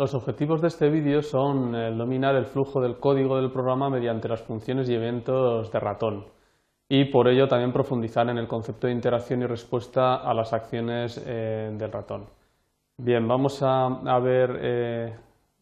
Los objetivos de este vídeo son dominar el flujo del código del programa mediante las funciones y eventos de ratón y por ello también profundizar en el concepto de interacción y respuesta a las acciones eh, del ratón. Bien, vamos a, ver eh,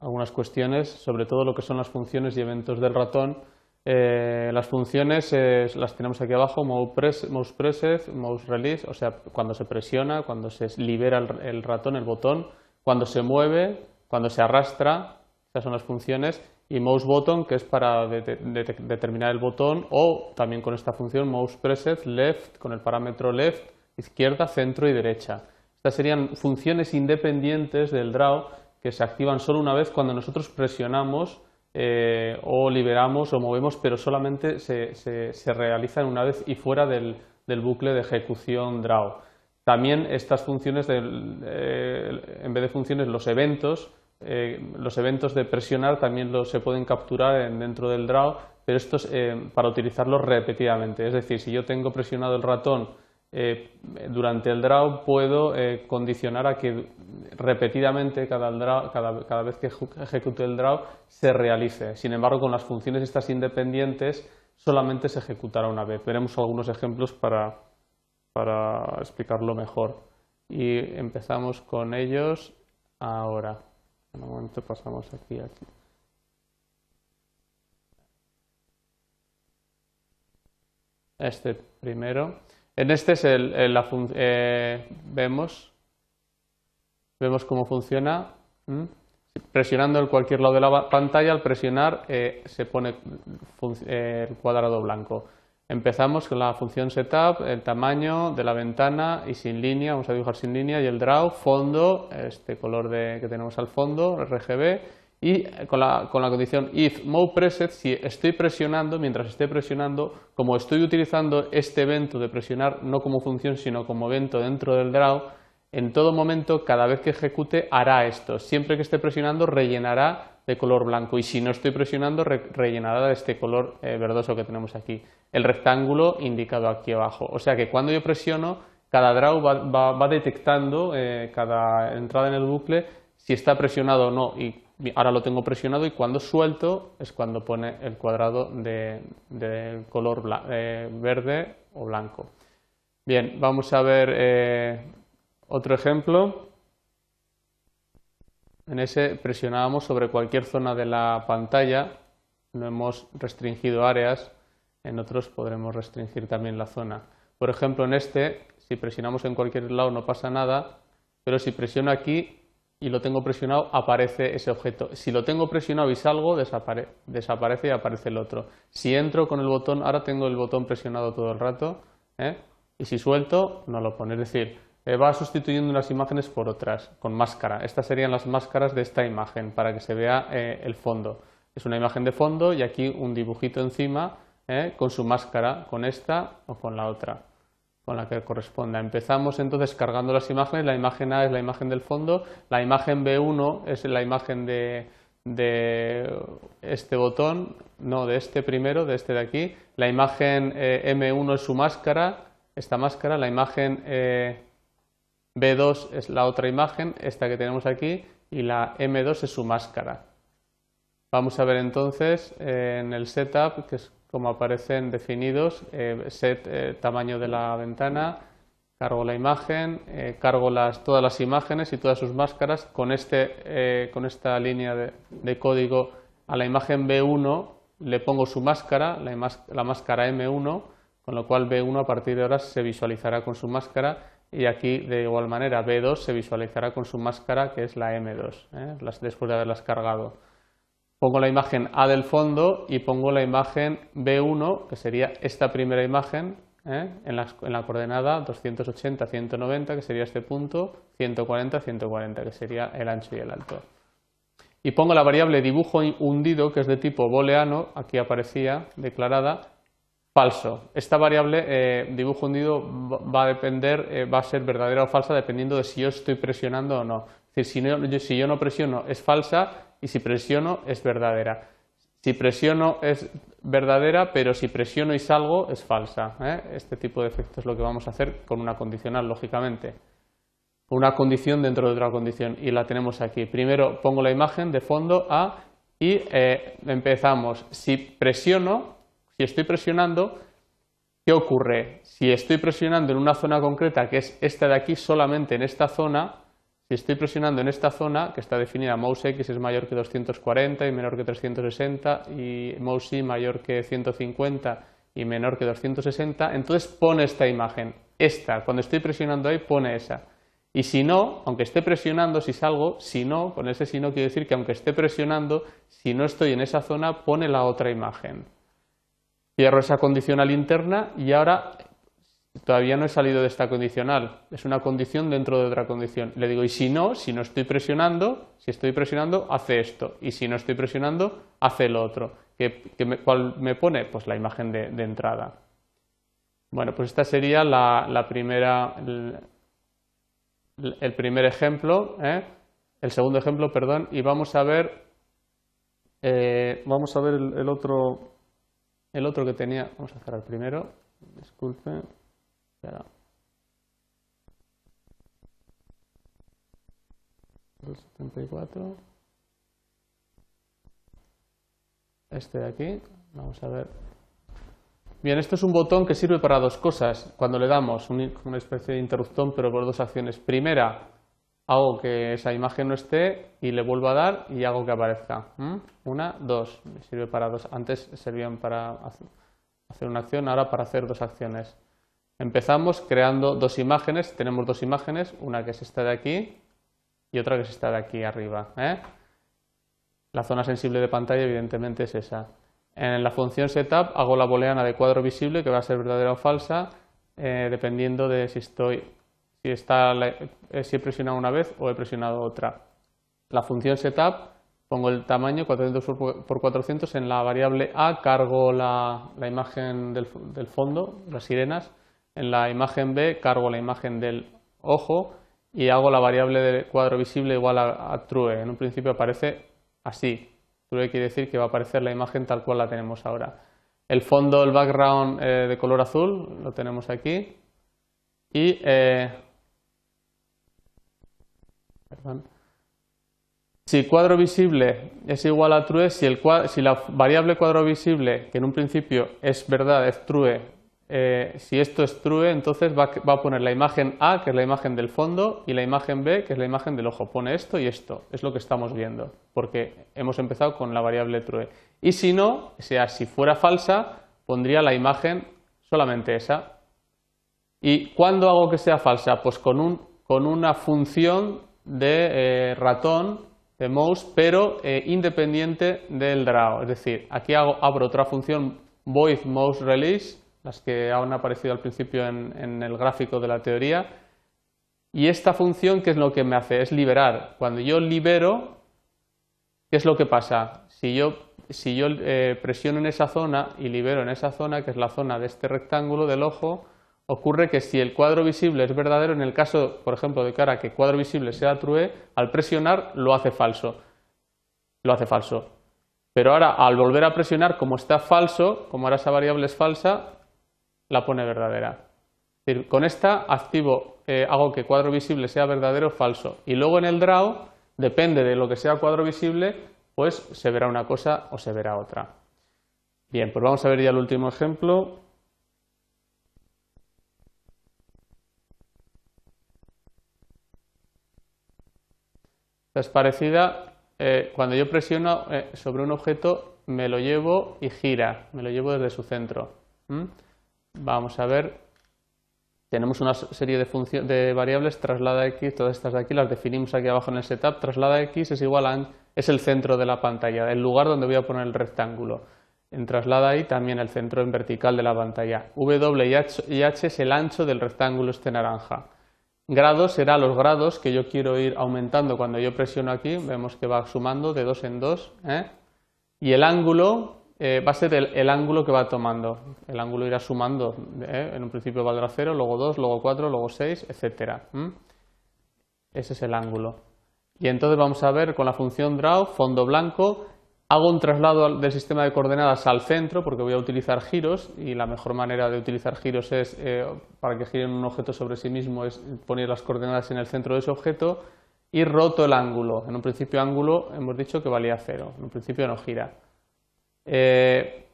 algunas cuestiones sobre todo lo que son las funciones y eventos del ratón. Eh, las funciones las tenemos aquí abajo, mouse, pressed, mouse release, o sea, cuando se presiona, cuando se libera el ratón, el botón, cuando se mueve, cuando se arrastra, esas son las funciones, y mouse button, que es para determinar el botón, o también con esta función mouse pressed left, con el parámetro left, izquierda, centro y derecha. Estas serían funciones independientes del draw que se activan solo una vez cuando nosotros presionamos eh, o liberamos o movemos, pero solamente se, se, realizan una vez y fuera del, bucle de ejecución draw. También estas funciones, eh, en vez de funciones, los eventos, eh, los eventos de presionar también se pueden capturar dentro del draw, pero esto es eh, para utilizarlos repetidamente. Es decir, si yo tengo presionado el ratón eh, durante el draw, puedo condicionar a que repetidamente cada, cada, vez que ejecute el draw se realice. Sin embargo, con las funciones estas independientes solamente se ejecutará una vez. Veremos algunos ejemplos para, para explicarlo mejor. Y empezamos con ellos ahora. Momento pasamos aquí. Este primero. En este es el, la eh, vemos vemos cómo funciona. Presionando en cualquier lado de la pantalla, al presionar eh, se pone eh, el cuadrado blanco. Empezamos con la función setup, el tamaño de la ventana y sin línea, vamos a dibujar sin línea y el draw, fondo, este color de, que tenemos al fondo, RGB y con la, con la condición if mode preset, si estoy presionando, mientras esté presionando, como estoy utilizando este evento de presionar no como función sino como evento dentro del draw, en todo momento, cada vez que ejecute, hará esto. Siempre que esté presionando, rellenará de color blanco y si no estoy presionando rellenará de este color eh, verdoso que tenemos aquí, el rectángulo indicado aquí abajo. O sea que cuando yo presiono, cada draw va, detectando eh, cada entrada en el bucle si está presionado o no y ahora lo tengo presionado y cuando suelto es cuando pone el cuadrado de, color eh, verde o blanco. Bien, vamos a ver otro ejemplo. En ese presionábamos sobre cualquier zona de la pantalla, no hemos restringido áreas, en otros podremos restringir también la zona. Por ejemplo, en este, si presionamos en cualquier lado no pasa nada, pero si presiono aquí y lo tengo presionado, aparece ese objeto. Si lo tengo presionado y salgo, desaparece y aparece el otro. Si entro con el botón, ahora tengo el botón presionado todo el rato, ¿eh? y si suelto, no lo pone. Es decir, va sustituyendo unas imágenes por otras, con máscara. Estas serían las máscaras de esta imagen, para que se vea eh, el fondo. Es una imagen de fondo y aquí un dibujito encima eh, con su máscara, con esta o con la otra, con la que corresponda. Empezamos entonces cargando las imágenes. La imagen A es la imagen del fondo, la imagen B1 es la imagen de, de este botón, no, de este primero, de este de aquí. La imagen M1 es su máscara, esta máscara, la imagen B2 es la otra imagen, esta que tenemos aquí, y la M2 es su máscara. Vamos a ver entonces eh, en el setup, que es como aparecen definidos, eh, set eh, tamaño de la ventana, cargo la imagen, cargo las, todas las imágenes y todas sus máscaras con, este, con esta línea de, código a la imagen B1 le pongo su máscara, la, la máscara M1, con lo cual B1 a partir de ahora se visualizará con su máscara y aquí de igual manera B2 se visualizará con su máscara que es la M2, ¿eh? después de haberlas cargado. Pongo la imagen A del fondo y pongo la imagen B1, que sería esta primera imagen, ¿eh? en, la, en, la, coordenada 280-190, que sería este punto, 140-140, que sería el ancho y el alto. Y pongo la variable dibujo hundido, que es de tipo booleano, aquí aparecía declarada, falso. Esta variable eh, dibujo hundido va a depender, eh, va a ser verdadera o falsa dependiendo de si yo estoy presionando o no. Es decir, si, no, yo, si yo no presiono es falsa y si presiono es verdadera. Si presiono es verdadera, pero si presiono y salgo es falsa. ¿eh? Este tipo de efecto es lo que vamos a hacer con una condicional, lógicamente. una condición dentro de otra condición y la tenemos aquí. Primero pongo la imagen de fondo A y empezamos. Si presiono, si estoy presionando, ¿qué ocurre? Si estoy presionando en una zona concreta, que es esta de aquí, solamente en esta zona, si estoy presionando en esta zona, que está definida mouse X es mayor que 240 y menor que 360 y mouse Y mayor que 150 y menor que 260, entonces pone esta imagen. Esta, cuando estoy presionando ahí, pone esa. Y si no, aunque esté presionando, si salgo, si no, con ese si no quiere decir que aunque esté presionando, si no estoy en esa zona, pone la otra imagen. Cierro esa condicional interna y ahora todavía no he salido de esta condicional. Es una condición dentro de otra condición. Le digo, y si no, si no estoy presionando, si estoy presionando, hace esto. Y si no estoy presionando, hace lo otro. ¿Qué, me, ¿Cuál me pone? Pues la imagen de, entrada. Bueno, pues esta sería la, primera, el primer ejemplo, ¿eh? el segundo ejemplo, perdón, y vamos a ver, eh, vamos a ver el, otro, el otro que tenía, vamos a cerrar primero, disculpe, espera. Este de aquí, vamos a ver Bien, esto es un botón que sirve para dos cosas. Cuando le damos una especie de interruptor, pero por dos acciones. Primera, hago que esa imagen no esté y le vuelvo a dar y hago que aparezca. Una, dos. Me sirve para dos. Antes servían para hacer una acción, ahora para hacer dos acciones. Empezamos creando dos imágenes. Tenemos dos imágenes, una que es esta de aquí y otra que es esta de aquí arriba. ¿eh? La zona sensible de pantalla evidentemente es esa. En la función setup hago la booleana de cuadro visible que va a ser verdadera o falsa eh, dependiendo de si estoy si, está si he presionado una vez o he presionado otra. La función setup pongo el tamaño 400 por 400 en la variable a cargo la, imagen del, fondo, las sirenas, en la imagen b cargo la imagen del ojo y hago la variable de cuadro visible igual a true. En un principio aparece así, quiere decir que va a aparecer la imagen tal cual la tenemos ahora. El fondo, el background eh, de color azul, lo tenemos aquí. Y eh, si cuadro visible es igual a true, si, la variable cuadro visible, que en un principio es verdad, es true, eh, si esto es true, entonces va, a poner la imagen A, que es la imagen del fondo, y la imagen B, que es la imagen del ojo. Pone esto y esto, es lo que estamos viendo, porque hemos empezado con la variable true. Y si no, o sea, si fuera falsa, pondría la imagen solamente esa. ¿Y cuándo hago que sea falsa? Pues con, un, con una función de eh, ratón, de mouse, pero eh, independiente del draw. Es decir, aquí hago, abro otra función void mouse release las que han aparecido al principio en, el gráfico de la teoría. Y esta función, ¿qué es lo que me hace? Es liberar. Cuando yo libero, ¿qué es lo que pasa? Si yo, si yo eh, presiono en esa zona y libero en esa zona, que es la zona de este rectángulo del ojo, ocurre que si el cuadro visible es verdadero, en el caso, por ejemplo, de cara que cuadro visible sea true, al presionar lo hace falso. Lo hace falso. Pero ahora, al volver a presionar, como está falso, como ahora esa variable es falsa, la pone verdadera. con esta activo, eh, hago que cuadro visible sea verdadero o falso. Y luego en el draw, depende de lo que sea cuadro visible, pues se verá una cosa o se verá otra. Bien, pues vamos a ver ya el último ejemplo. Es parecida, eh, cuando yo presiono eh, sobre un objeto, me lo llevo y gira, me lo llevo desde su centro. Vamos a ver, tenemos una serie de, de variables, traslada x, todas estas de aquí las definimos aquí abajo en el setup, traslada x es igual a, es el centro de la pantalla, el lugar donde voy a poner el rectángulo. En traslada y también el centro en vertical de la pantalla. W y H, y H es el ancho del rectángulo este naranja. Grados será los grados que yo quiero ir aumentando cuando yo presiono aquí, vemos que va sumando de dos en dos. ¿eh? Y el ángulo eh, va a ser el, ángulo que va tomando. El ángulo irá sumando. ¿eh? En un principio valdrá 0, luego 2, luego 4, luego 6, etc. Ese es el ángulo. Y entonces vamos a ver con la función draw, fondo blanco, Hago un traslado del sistema de coordenadas al centro porque voy a utilizar giros y la mejor manera de utilizar giros es, eh, para que giren un objeto sobre sí mismo, es poner las coordenadas en el centro de ese objeto y roto el ángulo. En un principio ángulo hemos dicho que valía cero, en un principio no gira. Eh,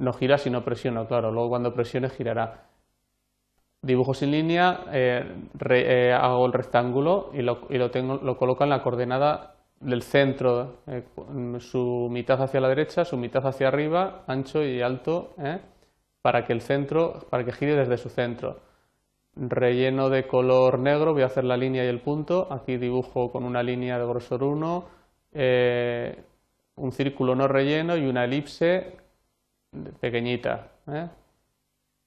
no gira si no presiono, claro, luego cuando presione girará. Dibujo sin línea, eh, hago el rectángulo y, lo, y lo, tengo, lo coloco en la coordenada del centro, eh, su mitad hacia la derecha, su mitad hacia arriba, ancho y alto, ¿eh? para que el centro, para que gire desde su centro. Relleno de color negro, voy a hacer la línea y el punto, aquí dibujo con una línea de grosor 1, eh, un círculo no relleno y una elipse pequeñita.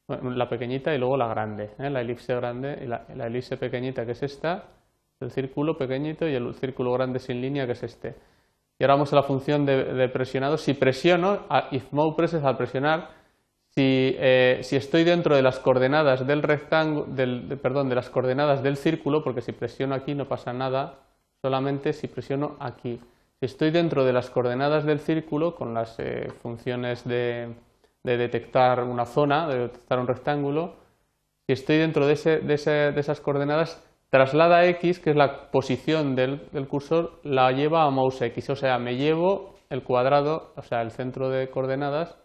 La pequeñita y luego la grande, la elipse grande y la, la elipse pequeñita que es esta, el círculo pequeñito y el círculo grande sin línea que es este. Y ahora vamos a la función de, presionado. Si presiono, if move presses al presionar, si, eh, si, estoy dentro de las coordenadas del rectángulo, del, perdón, de las coordenadas del círculo, porque si presiono aquí no pasa nada, solamente si presiono aquí. Si estoy dentro de las coordenadas del círculo, con las eh, funciones de, de, detectar una zona, de detectar un rectángulo, si estoy dentro de, de, ese, de esas coordenadas, traslada x, que es la posición del, cursor, la lleva a mouse x, o sea, me llevo el cuadrado, o sea, el centro de coordenadas,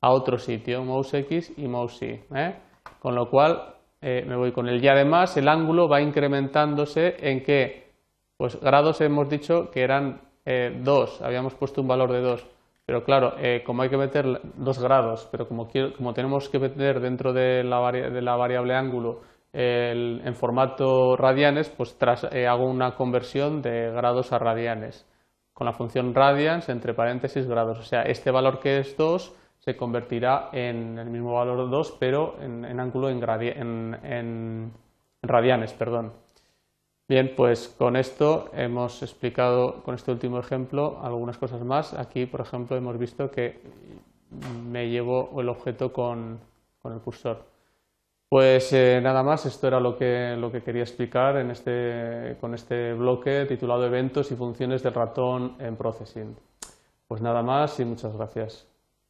a otro sitio, mouse x y mouse y. ¿eh? Con lo cual, eh, me voy con el y además el ángulo va incrementándose en que, pues grados hemos dicho que eran 2, eh, habíamos puesto un valor de 2, pero claro, como hay que meter 2 grados, pero como, como tenemos que meter dentro de la, de la variable ángulo en formato radianes, pues tras, eh, hago una conversión de grados a radianes con la función radians entre paréntesis grados. O sea, este valor que es 2 se convertirá en el mismo valor 2, pero en, ángulo en, en, radianes. Perdón. Bien, pues con esto hemos explicado, con este último ejemplo, algunas cosas más. Aquí, por ejemplo, hemos visto que me llevo el objeto con el cursor. Pues eh, nada más, esto era lo que, lo que quería explicar en este, con este bloque titulado Eventos y funciones del ratón en Processing. Pues nada más y muchas gracias.